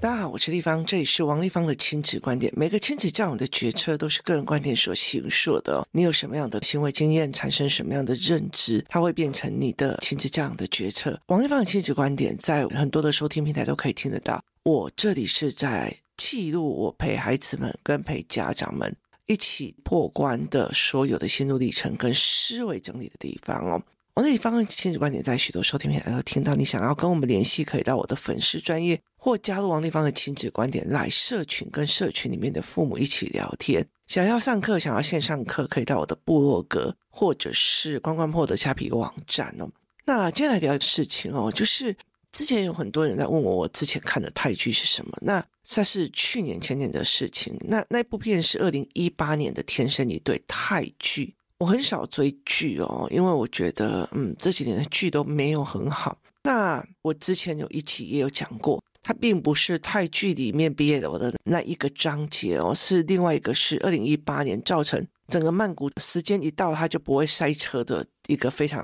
大家好，我是丽芳，这里是王丽芳的亲子观点。每个亲子教养的决策都是个人观点所形塑的。你有什么样的行为经验，产生什么样的认知，它会变成你的亲子教养的决策。王丽芳的亲子观点在很多的收听平台都可以听得到。我这里是在记录我陪孩子们跟陪家长们一起破关的所有的心路历程跟思维整理的地方哦。王丽芳亲子观点在许多收听平台都听到。你想要跟我们联系，可以到我的粉丝专业或加入王丽芳的亲子观点来社群，跟社群里面的父母一起聊天。想要上课，想要线上课，可以到我的部落格或者是关关破的虾皮网站哦。那接下来聊一个事情哦，就是之前有很多人在问我，我之前看的泰剧是什么？那算是去年前年的事情。那那部片是二零一八年的《天生一对》泰剧。我很少追剧哦，因为我觉得，嗯，这几年的剧都没有很好。那我之前有一期也有讲过，它并不是泰剧里面毕业的我的那一个章节哦，是另外一个，是二零一八年造成整个曼谷时间一到它就不会塞车的一个非常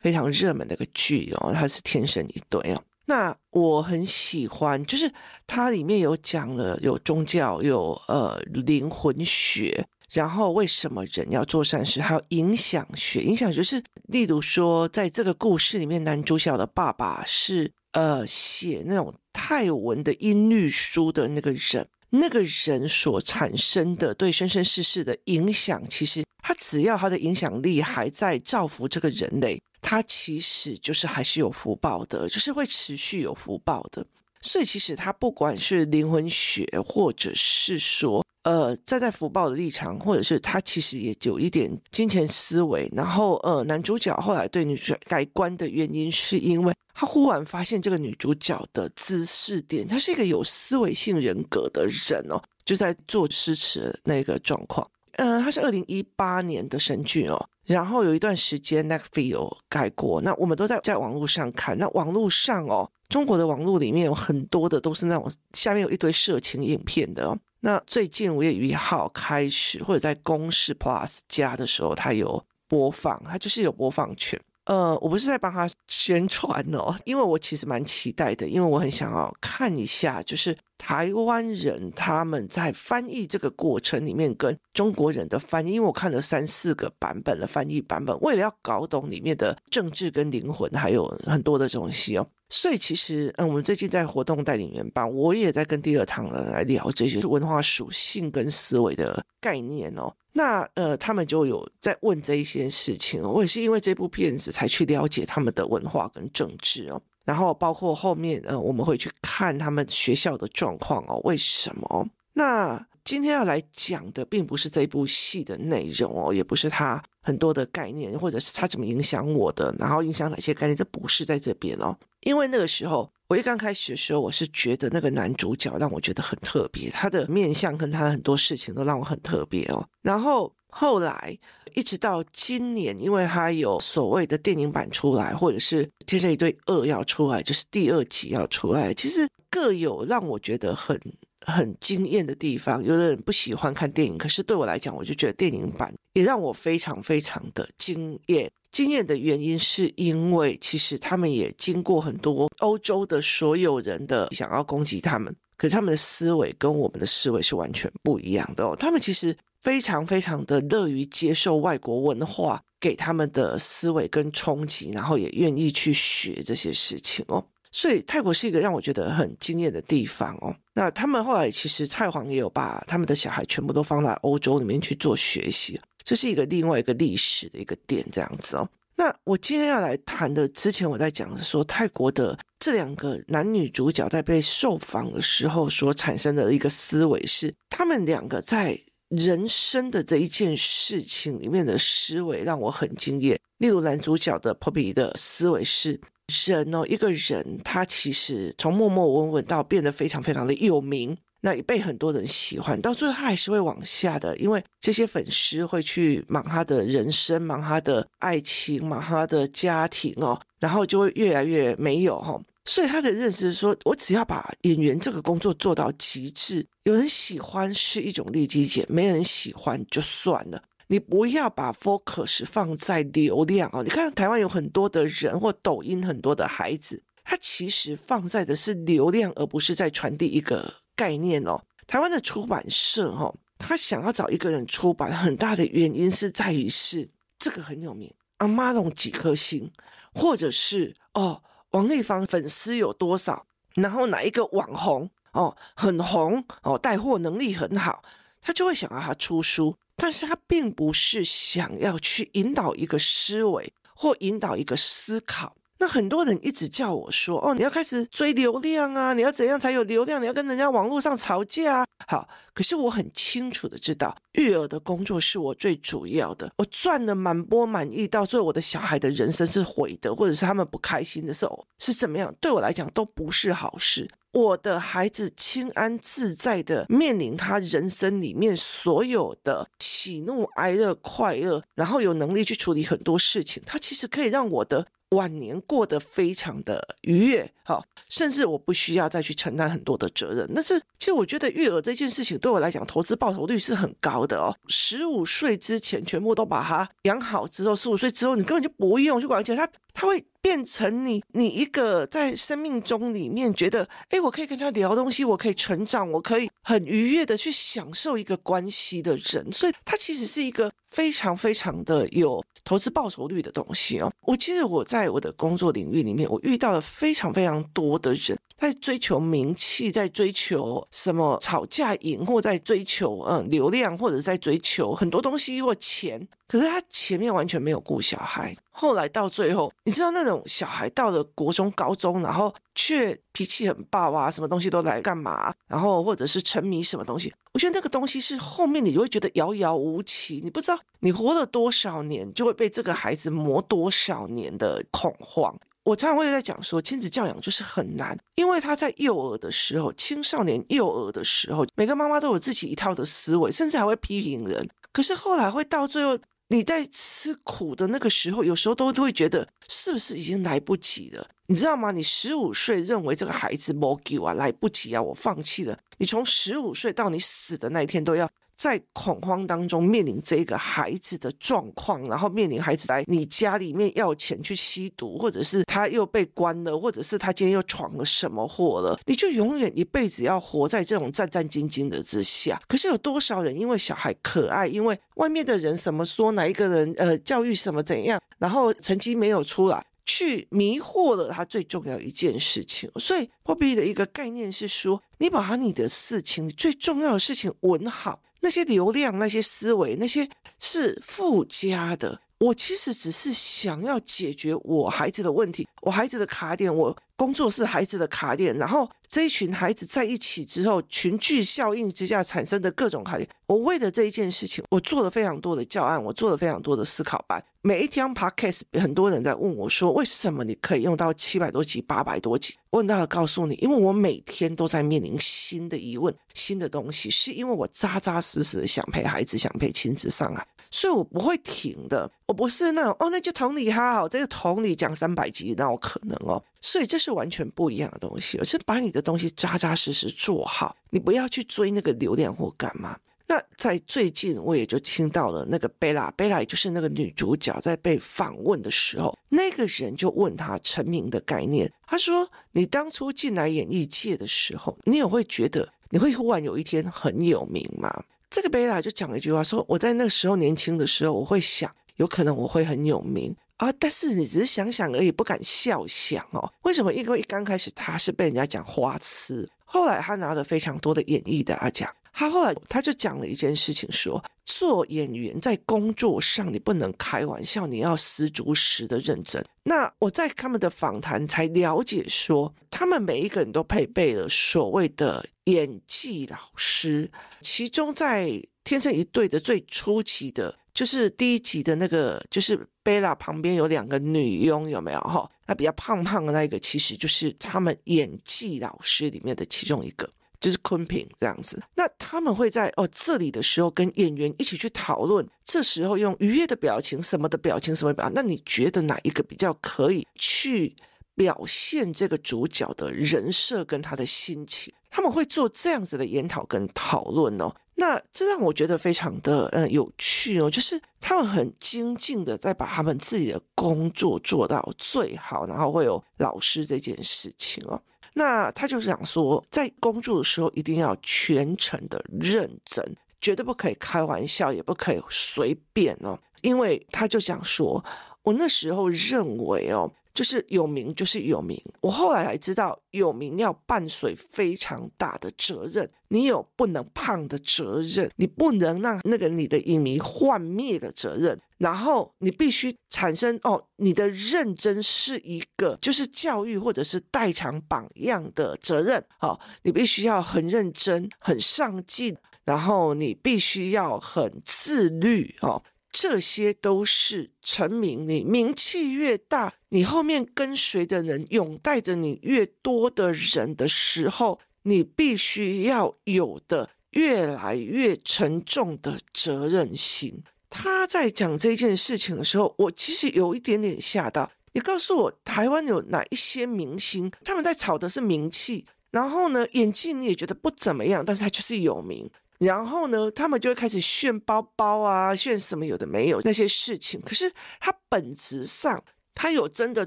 非常热门的一个剧哦，它是天生一对哦。那我很喜欢，就是它里面有讲了有宗教，有呃灵魂学。然后为什么人要做善事？还有影响学，影响学是，例如说，在这个故事里面，男主角的爸爸是呃写那种泰文的音律书的那个人，那个人所产生的对生生世世的影响，其实他只要他的影响力还在造福这个人类，他其实就是还是有福报的，就是会持续有福报的。所以其实他不管是灵魂学，或者是说。呃，站在福报的立场，或者是他其实也有一点金钱思维。然后，呃，男主角后来对女主改观的原因，是因为他忽然发现这个女主角的姿势点，她是一个有思维性人格的人哦，就在做诗词那个状况。嗯、呃，他是二零一八年的神剧哦，然后有一段时间 Netflix 有改过，那我们都在在网络上看。那网络上哦，中国的网络里面有很多的都是那种下面有一堆色情影片的哦。那最近五月一号开始，或者在公视 Plus 加的时候，它有播放，它就是有播放权。呃，我不是在帮他宣传哦，因为我其实蛮期待的，因为我很想要看一下，就是台湾人他们在翻译这个过程里面跟中国人的翻译，因为我看了三四个版本的翻译版本，为了要搞懂里面的政治跟灵魂，还有很多的东西哦。所以其实，嗯，我们最近在活动带领员班，我也在跟第二堂人来聊这些文化属性跟思维的概念哦。那呃，他们就有在问这一些事情，我也是因为这部片子才去了解他们的文化跟政治哦。然后包括后面，呃，我们会去看他们学校的状况哦，为什么？那今天要来讲的并不是这部戏的内容哦，也不是他很多的概念，或者是他怎么影响我的，然后影响哪些概念，这不是在这边哦。因为那个时候，我一刚开始的时候，我是觉得那个男主角让我觉得很特别，他的面相跟他很多事情都让我很特别哦。然后后来一直到今年，因为他有所谓的电影版出来，或者是《天生一对二》要出来，就是第二集要出来，其实各有让我觉得很很惊艳的地方。有的人不喜欢看电影，可是对我来讲，我就觉得电影版也让我非常非常的惊艳。惊艳的原因是因为，其实他们也经过很多欧洲的所有人的想要攻击他们，可是他们的思维跟我们的思维是完全不一样的哦。他们其实非常非常的乐于接受外国文化给他们的思维跟冲击，然后也愿意去学这些事情哦。所以泰国是一个让我觉得很惊艳的地方哦。那他们后来其实泰皇也有把他们的小孩全部都放在欧洲里面去做学习。这是一个另外一个历史的一个点，这样子哦。那我今天要来谈的，之前我在讲说，泰国的这两个男女主角在被受访的时候所产生的一个思维是，他们两个在人生的这一件事情里面的思维让我很惊艳。例如男主角的 Poppy 的思维是，人哦，一个人他其实从默默无闻到变得非常非常的有名。那也被很多人喜欢，到最后他还是会往下的，因为这些粉丝会去忙他的人生，忙他的爱情，忙他的家庭哦，然后就会越来越没有哈。所以他的认识是说，我只要把演员这个工作做到极致，有人喜欢是一种利基点，没人喜欢就算了。你不要把 focus 放在流量哦。你看台湾有很多的人或抖音很多的孩子。他其实放在的是流量，而不是在传递一个概念哦。台湾的出版社哦，他想要找一个人出版，很大的原因是在于是这个很有名，阿妈龙几颗星，或者是哦王丽芳粉丝有多少，然后哪一个网红哦很红哦带货能力很好，他就会想要他出书，但是他并不是想要去引导一个思维或引导一个思考。那很多人一直叫我说：“哦，你要开始追流量啊！你要怎样才有流量？你要跟人家网络上吵架啊！”好，可是我很清楚的知道，育儿的工作是我最主要的。我赚的满钵满意，到最后我的小孩的人生是毁的，或者是他们不开心的时候是怎么样？对我来讲都不是好事。我的孩子清安自在的面临他人生里面所有的喜怒哀乐、快乐，然后有能力去处理很多事情，他其实可以让我的。晚年过得非常的愉悦，好，甚至我不需要再去承担很多的责任。但是，其实我觉得育儿这件事情对我来讲，投资报酬率是很高的哦。十五岁之前全部都把它养好之后，十五岁之后你根本就不用去管，而且它它会。变成你，你一个在生命中里面觉得，哎，我可以跟他聊东西，我可以成长，我可以很愉悦的去享受一个关系的人，所以它其实是一个非常非常的有投资报酬率的东西哦。我其实我在我的工作领域里面，我遇到了非常非常多的人。在追求名气，在追求什么吵架赢，或在追求嗯流量，或者在追求很多东西或钱。可是他前面完全没有顾小孩，后来到最后，你知道那种小孩到了国中、高中，然后却脾气很暴啊，什么东西都来干嘛，然后或者是沉迷什么东西。我觉得那个东西是后面你就会觉得遥遥无期，你不知道你活了多少年，就会被这个孩子磨多少年的恐慌。我常常会在讲说，亲子教养就是很难，因为他在幼儿的时候、青少年幼儿的时候，每个妈妈都有自己一套的思维，甚至还会批评人。可是后来会到最后，你在吃苦的那个时候，有时候都会觉得是不是已经来不及了？你知道吗？你十五岁认为这个孩子没救啊，来不及啊，我放弃了。你从十五岁到你死的那一天都要。在恐慌当中面临这个孩子的状况，然后面临孩子来你家里面要钱去吸毒，或者是他又被关了，或者是他今天又闯了什么祸了，你就永远一辈子要活在这种战战兢兢的之下。可是有多少人因为小孩可爱，因为外面的人什么说哪一个人呃教育什么怎样，然后成绩没有出来，去迷惑了他最重要一件事情。所以货币的一个概念是说，你把你的事情最重要的事情稳好。那些流量、那些思维、那些是附加的。我其实只是想要解决我孩子的问题，我孩子的卡点，我工作是孩子的卡点。然后这一群孩子在一起之后，群聚效应之下产生的各种卡点。我为了这一件事情，我做了非常多的教案，我做了非常多的思考班。每一天 podcast，很多人在问我说：“为什么你可以用到七百多集、八百多集？”问到了，告诉你，因为我每天都在面临新的疑问、新的东西，是因为我扎扎实实的想陪孩子，想陪亲子上来，所以我不会停的。我不是那种哦，那就同理哈，好，这个同理讲三百集，那我可能哦。所以这是完全不一样的东西，而是把你的东西扎扎实实做好，你不要去追那个流量或干嘛。那在最近，我也就听到了那个贝拉，贝拉就是那个女主角，在被访问的时候，那个人就问她成名的概念。她说：“你当初进来演艺界的时候，你也会觉得你会忽然有一天很有名吗？”这个贝拉就讲了一句话说：“我在那个时候年轻的时候，我会想，有可能我会很有名啊，但是你只是想想而已，不敢笑想哦。为什么？因为刚开始他是被人家讲花痴，后来他拿了非常多的演艺的奖。”他后来他就讲了一件事情说，说做演员在工作上你不能开玩笑，你要十足十的认真。那我在他们的访谈才了解说，他们每一个人都配备了所谓的演技老师，其中在《天生一对》的最初期的，就是第一集的那个，就是贝拉旁边有两个女佣，有没有哈？那比较胖胖的那一个，其实就是他们演技老师里面的其中一个。就是昆平这样子，那他们会在哦这里的时候跟演员一起去讨论，这时候用愉悦的表情、什么的表情、什么表情，那你觉得哪一个比较可以去表现这个主角的人设跟他的心情？他们会做这样子的研讨跟讨论哦。那这让我觉得非常的嗯有趣哦，就是他们很精进的在把他们自己的工作做到最好，然后会有老师这件事情哦。那他就想说，在工作的时候一定要全程的认真，绝对不可以开玩笑，也不可以随便哦。因为他就想说，我那时候认为哦。就是有名就是有名，我后来才知道，有名要伴随非常大的责任。你有不能胖的责任，你不能让那个你的影迷幻灭的责任，然后你必须产生哦，你的认真是一个就是教育或者是代偿榜样的责任。好，你必须要很认真、很上进，然后你必须要很自律哦。这些都是成名，你名气越大，你后面跟随的人拥戴着你越多的人的时候，你必须要有的越来越沉重的责任心。他在讲这件事情的时候，我其实有一点点吓到。你告诉我，台湾有哪一些明星，他们在炒的是名气，然后呢，演技你也觉得不怎么样，但是他就是有名。然后呢，他们就会开始炫包包啊，炫什么有的没有那些事情。可是他本质上，他有真的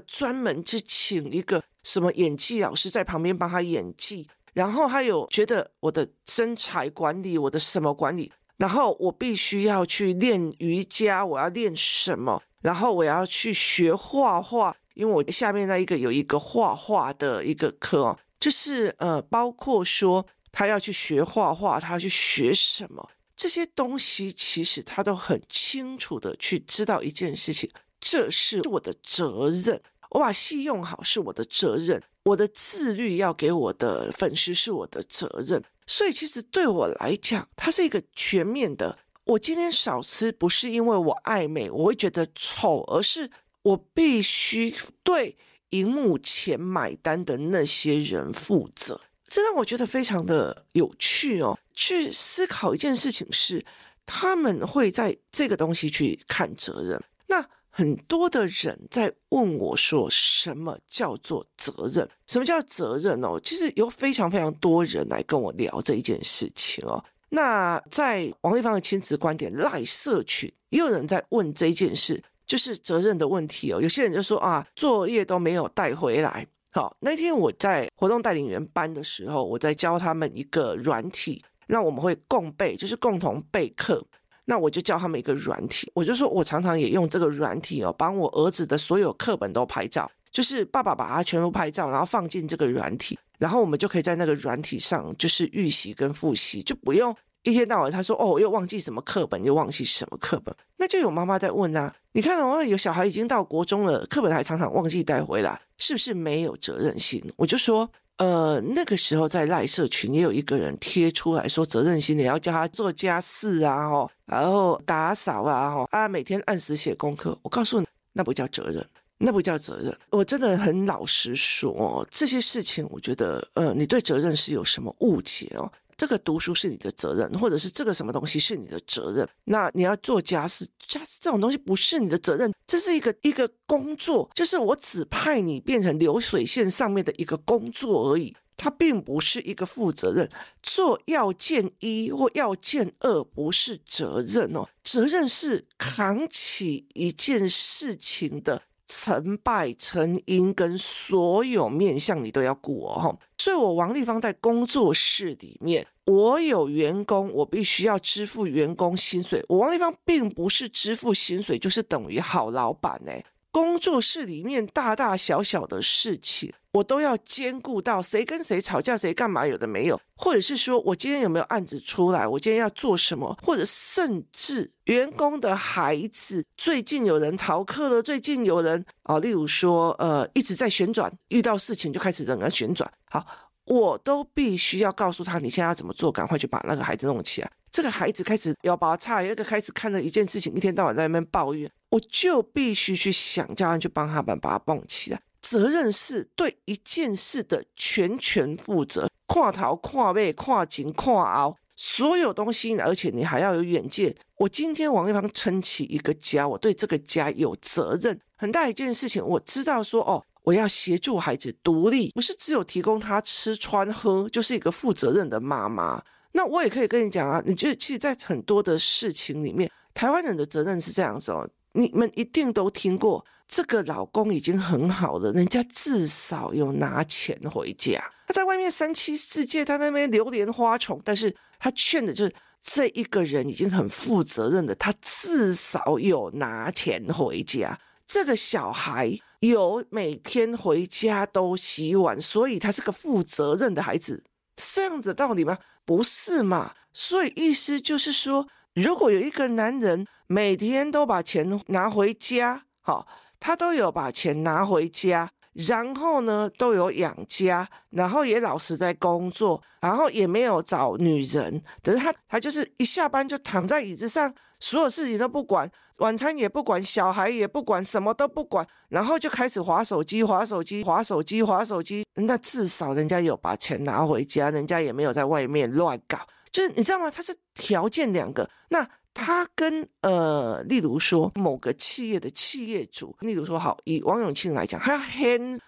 专门去请一个什么演技老师在旁边帮他演技，然后还有觉得我的身材管理，我的什么管理，然后我必须要去练瑜伽，我要练什么，然后我要去学画画，因为我下面那一个有一个画画的一个课，就是呃，包括说。他要去学画画，他要去学什么？这些东西其实他都很清楚的去知道一件事情，这是我的责任，我把戏用好是我的责任，我的自律要给我的粉丝是我的责任。所以其实对我来讲，它是一个全面的。我今天少吃不是因为我爱美，我会觉得丑，而是我必须对荧幕前买单的那些人负责。这让我觉得非常的有趣哦，去思考一件事情是，他们会在这个东西去看责任。那很多的人在问我说，什么叫做责任？什么叫责任哦？其实有非常非常多人来跟我聊这一件事情哦。那在王立芳的亲子观点赖社群，也有人在问这件事，就是责任的问题哦。有些人就说啊，作业都没有带回来。好，那天我在活动带领员班的时候，我在教他们一个软体，那我们会共备，就是共同备课。那我就教他们一个软体，我就说我常常也用这个软体哦，帮我儿子的所有课本都拍照，就是爸爸把它全部拍照，然后放进这个软体，然后我们就可以在那个软体上就是预习跟复习，就不用。一天到晚，他说：“哦，又忘记什么课本，又忘记什么课本。”那就有妈妈在问啊：“你看哦，有小孩已经到国中了，课本还常常忘记带回来，是不是没有责任心？”我就说：“呃，那个时候在赖社群也有一个人贴出来说，责任心你要教他做家事啊，哦，然后打扫啊，哦，啊，每天按时写功课。我告诉你，那不叫责任，那不叫责任。我真的很老实说，这些事情，我觉得，呃，你对责任是有什么误解哦？”这个读书是你的责任，或者是这个什么东西是你的责任。那你要做家事，家事这种东西不是你的责任，这是一个一个工作，就是我指派你变成流水线上面的一个工作而已，它并不是一个负责任。做要件一或要件二不是责任哦，责任是扛起一件事情的成败成因跟所有面向你都要顾哦。所以，我王丽芳在工作室里面，我有员工，我必须要支付员工薪水。我王丽芳并不是支付薪水就是等于好老板呢。工作室里面大大小小的事情，我都要兼顾到谁跟谁吵架，谁干嘛有的没有，或者是说我今天有没有案子出来，我今天要做什么，或者甚至员工的孩子最近有人逃课了，最近有人啊，例如说呃一直在旋转，遇到事情就开始整个旋转，好，我都必须要告诉他你现在要怎么做，赶快去把那个孩子弄起来。这个孩子开始要把他差，一个开始看了一件事情，一天到晚在那边抱怨，我就必须去想，叫他去帮他们把他蹦起来。责任是对一件事的全权负责，跨头、跨背、跨颈、跨凹，所有东西，而且你还要有远见。我今天王一芳撑起一个家，我对这个家有责任，很大一件事情。我知道说，哦，我要协助孩子独立，不是只有提供他吃穿喝，就是一个负责任的妈妈。那我也可以跟你讲啊，你就其实，在很多的事情里面，台湾人的责任是这样子哦。你们一定都听过，这个老公已经很好了，人家至少有拿钱回家。他在外面三妻四妾，他那边流连花丛，但是他劝的就是这一个人已经很负责任的，他至少有拿钱回家。这个小孩有每天回家都洗碗，所以他是个负责任的孩子，是这样子的道理吗？不是嘛？所以意思就是说，如果有一个男人每天都把钱拿回家，好，他都有把钱拿回家。然后呢，都有养家，然后也老实在工作，然后也没有找女人。可是他，他就是一下班就躺在椅子上，所有事情都不管，晚餐也不管，小孩也不管，什么都不管，然后就开始划手机，划手机，划手机，划手机。那至少人家有把钱拿回家，人家也没有在外面乱搞。就是你知道吗？他是条件两个，那。他跟呃，例如说某个企业的企业主，例如说好，以王永庆来讲，他要 hand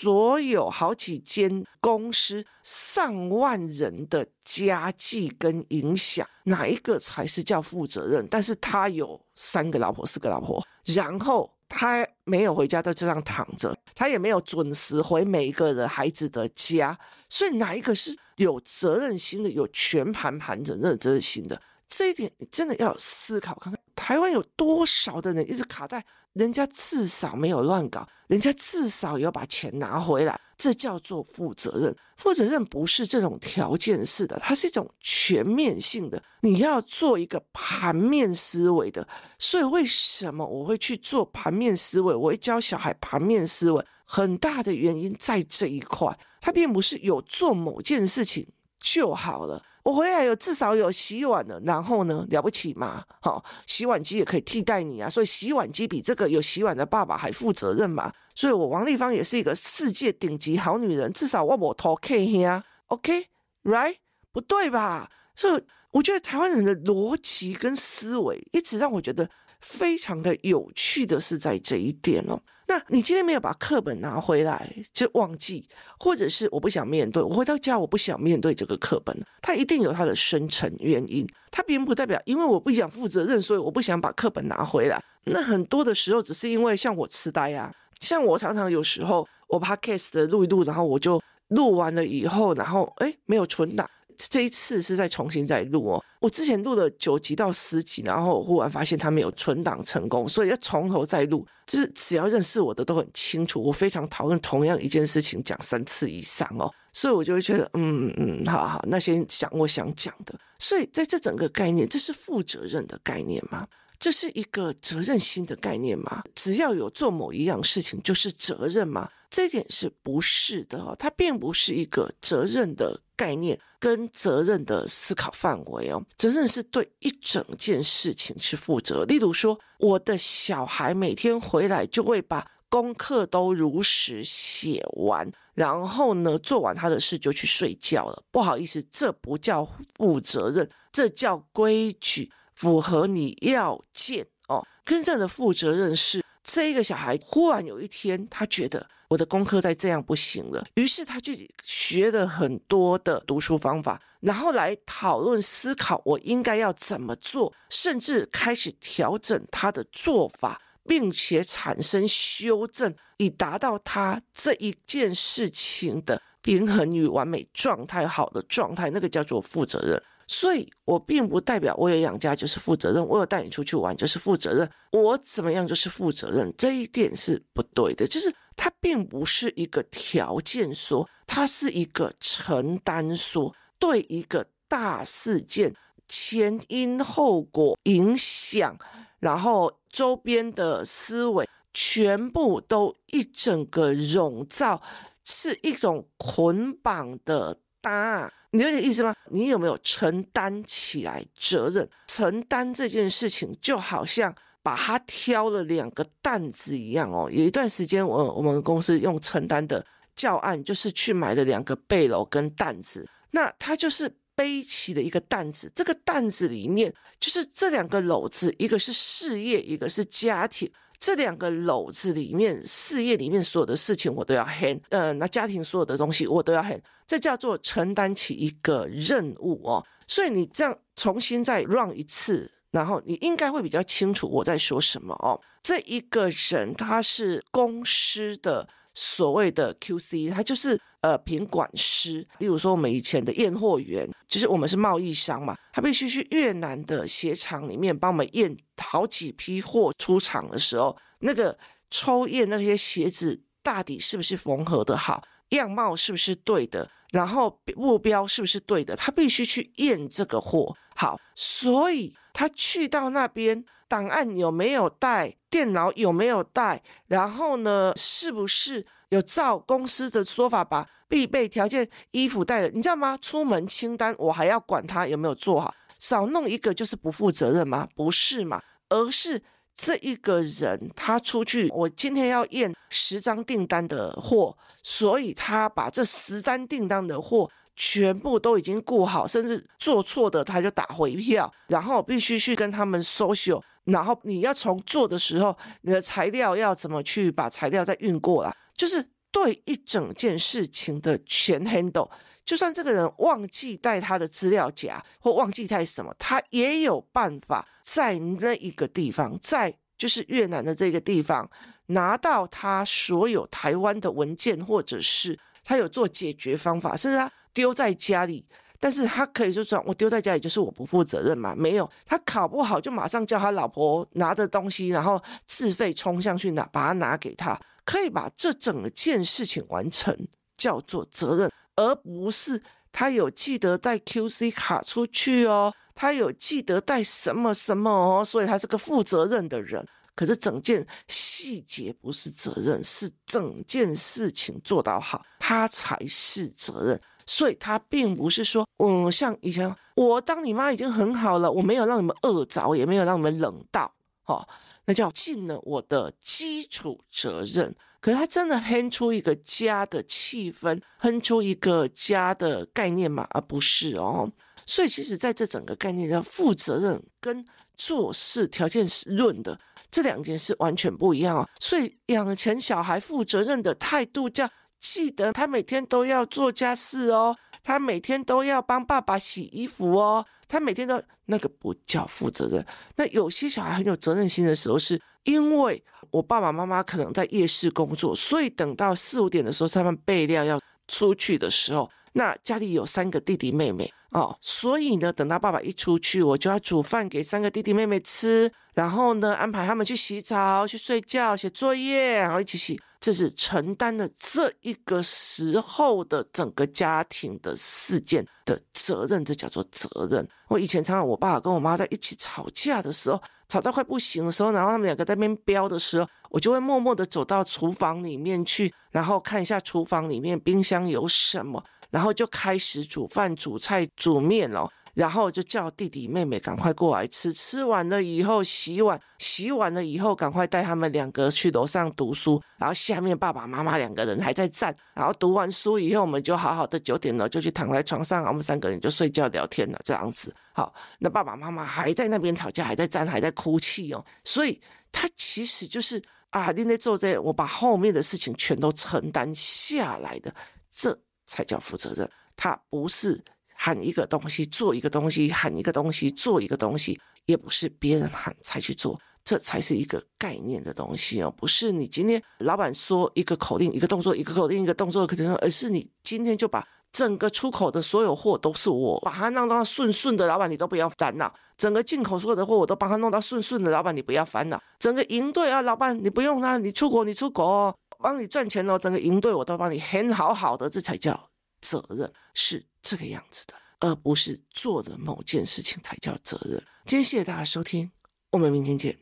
所有好几间公司上万人的家计跟影响，哪一个才是叫负责任？但是他有三个老婆、四个老婆，然后他没有回家，就这样躺着，他也没有准时回每一个人孩子的家，所以哪一个是有责任心的、有全盘盘整的责任心的？这一点你真的要思考看看，台湾有多少的人一直卡在人家至少没有乱搞，人家至少有把钱拿回来，这叫做负责任。负责任不是这种条件式的，它是一种全面性的，你要做一个盘面思维的。所以为什么我会去做盘面思维？我会教小孩盘面思维，很大的原因在这一块，它并不是有做某件事情就好了。我回来有至少有洗碗的，然后呢，了不起嘛？好，洗碗机也可以替代你啊，所以洗碗机比这个有洗碗的爸爸还负责任嘛。所以我王丽芳也是一个世界顶级好女人，至少我我头 K 呀，OK，right？不对吧？所以我觉得台湾人的逻辑跟思维一直让我觉得非常的有趣的是在这一点哦。那你今天没有把课本拿回来就忘记，或者是我不想面对，我回到家我不想面对这个课本，它一定有它的深层原因，它并不代表因为我不想负责任，所以我不想把课本拿回来。那很多的时候只是因为像我痴呆啊，像我常常有时候我把 cast 的录一录，然后我就录完了以后，然后诶没有存档。这一次是在重新再录哦，我之前录了九集到十集，然后忽然发现他没有存档成功，所以要从头再录。就是只要认识我的都很清楚，我非常讨厌同样一件事情讲三次以上哦，所以我就会觉得，嗯嗯，好好，那先讲我想讲的。所以在这整个概念，这是负责任的概念吗？这是一个责任心的概念吗？只要有做某一样事情就是责任吗？这一点是不是的哦？它并不是一个责任的概念跟责任的思考范围哦。责任是对一整件事情去负责。例如说，我的小孩每天回来就会把功课都如实写完，然后呢，做完他的事就去睡觉了。不好意思，这不叫负责任，这叫规矩，符合你要件哦。真正的负责任是这一个小孩忽然有一天他觉得。我的功课再这样不行了，于是他就学了很多的读书方法，然后来讨论思考我应该要怎么做，甚至开始调整他的做法，并且产生修正，以达到他这一件事情的平衡与完美状态，好的状态，那个叫做负责任。所以我并不代表我有养家就是负责任，我有带你出去玩就是负责任，我怎么样就是负责任，这一点是不对的，就是。它并不是一个条件说，它是一个承担说，对一个大事件前因后果影响，然后周边的思维全部都一整个笼罩，是一种捆绑的搭，你有点意思吗？你有没有承担起来责任？承担这件事情就好像。把他挑了两个担子一样哦，有一段时间我我们公司用承担的教案，就是去买了两个背篓跟担子，那他就是背起的一个担子，这个担子里面就是这两个篓子，一个是事业，一个是家庭，这两个篓子里面，事业里面所有的事情我都要 hand，呃，那家庭所有的东西我都要 hand，这叫做承担起一个任务哦。所以你这样重新再 run 一次，然后你应该会比较清楚我在说什么哦。这一个人他是公司的所谓的 QC，他就是呃品管师。例如说我们以前的验货员，就是我们是贸易商嘛，他必须去越南的鞋厂里面帮我们验好几批货出厂的时候，那个抽验那些鞋子大底是不是缝合的好，样貌是不是对的，然后目标是不是对的，他必须去验这个货好，所以他去到那边。档案有没有带？电脑有没有带？然后呢，是不是有照公司的说法把必备条件衣服带了？你知道吗？出门清单我还要管他有没有做好，少弄一个就是不负责任吗？不是嘛？而是这一个人他出去，我今天要验十张订单的货，所以他把这十单订单的货。全部都已经顾好，甚至做错的他就打回票，然后必须去跟他们 social，然后你要从做的时候，你的材料要怎么去把材料再运过来，就是对一整件事情的全 handle。就算这个人忘记带他的资料夹或忘记带什么，他也有办法在那一个地方，在就是越南的这个地方拿到他所有台湾的文件，或者是他有做解决方法，甚至他。丢在家里，但是他可以就说，我丢在家里就是我不负责任嘛？没有，他考不好就马上叫他老婆拿着东西，然后自费冲上去拿，把它拿给他，可以把这整件事情完成，叫做责任，而不是他有记得带 QC 卡出去哦，他有记得带什么什么哦，所以他是个负责任的人。可是整件细节不是责任，是整件事情做到好，他才是责任。所以他并不是说，嗯，像以前我当你妈已经很好了，我没有让你们饿着，也没有让你们冷到，哦，那叫尽了我的基础责任。可是他真的哼出一个家的气氛，哼出一个家的概念吗？而不是哦。所以其实在这整个概念上，负责任跟做事条件是论的这两件事完全不一样哦。所以养成小孩负责任的态度叫。记得他每天都要做家事哦，他每天都要帮爸爸洗衣服哦，他每天都那个不叫负责任。那有些小孩很有责任心的时候，是因为我爸爸妈妈可能在夜市工作，所以等到四五点的时候，他们备料要出去的时候，那家里有三个弟弟妹妹哦，所以呢，等到爸爸一出去，我就要煮饭给三个弟弟妹妹吃，然后呢，安排他们去洗澡、去睡觉、写作业，然后一起洗。这是承担了这一个时候的整个家庭的事件的责任，这叫做责任。我以前常常我爸跟我妈在一起吵架的时候，吵到快不行的时候，然后他们两个在那边飙的时候，我就会默默的走到厨房里面去，然后看一下厨房里面冰箱有什么，然后就开始煮饭、煮菜、煮面哦。然后就叫弟弟妹妹赶快过来吃，吃完了以后洗碗，洗完了以后赶快带他们两个去楼上读书，然后下面爸爸妈妈两个人还在站，然后读完书以后，我们就好好的九点了就去躺在床上，我们三个人就睡觉聊天了，这样子。好，那爸爸妈妈还在那边吵架，还在站，还在哭泣哦，所以他其实就是啊，你在做这，我把后面的事情全都承担下来的，这才叫负责任，他不是。喊一个东西做一个东西，喊一个东西做一个东西，也不是别人喊才去做，这才是一个概念的东西哦。不是你今天老板说一个口令，一个动作，一个口令，一个动作，可能而是你今天就把整个出口的所有货都是我把它弄到顺顺的，老板你都不要烦恼。整个进口所有的货我都帮他弄到顺顺的，老板你不要烦恼。整个营队啊，老板你不用啊，你出国你出国哦，帮你赚钱哦。整个营队我都帮你很好好的，这才叫责任是。这个样子的，而不是做了某件事情才叫责任。今天谢谢大家收听，我们明天见。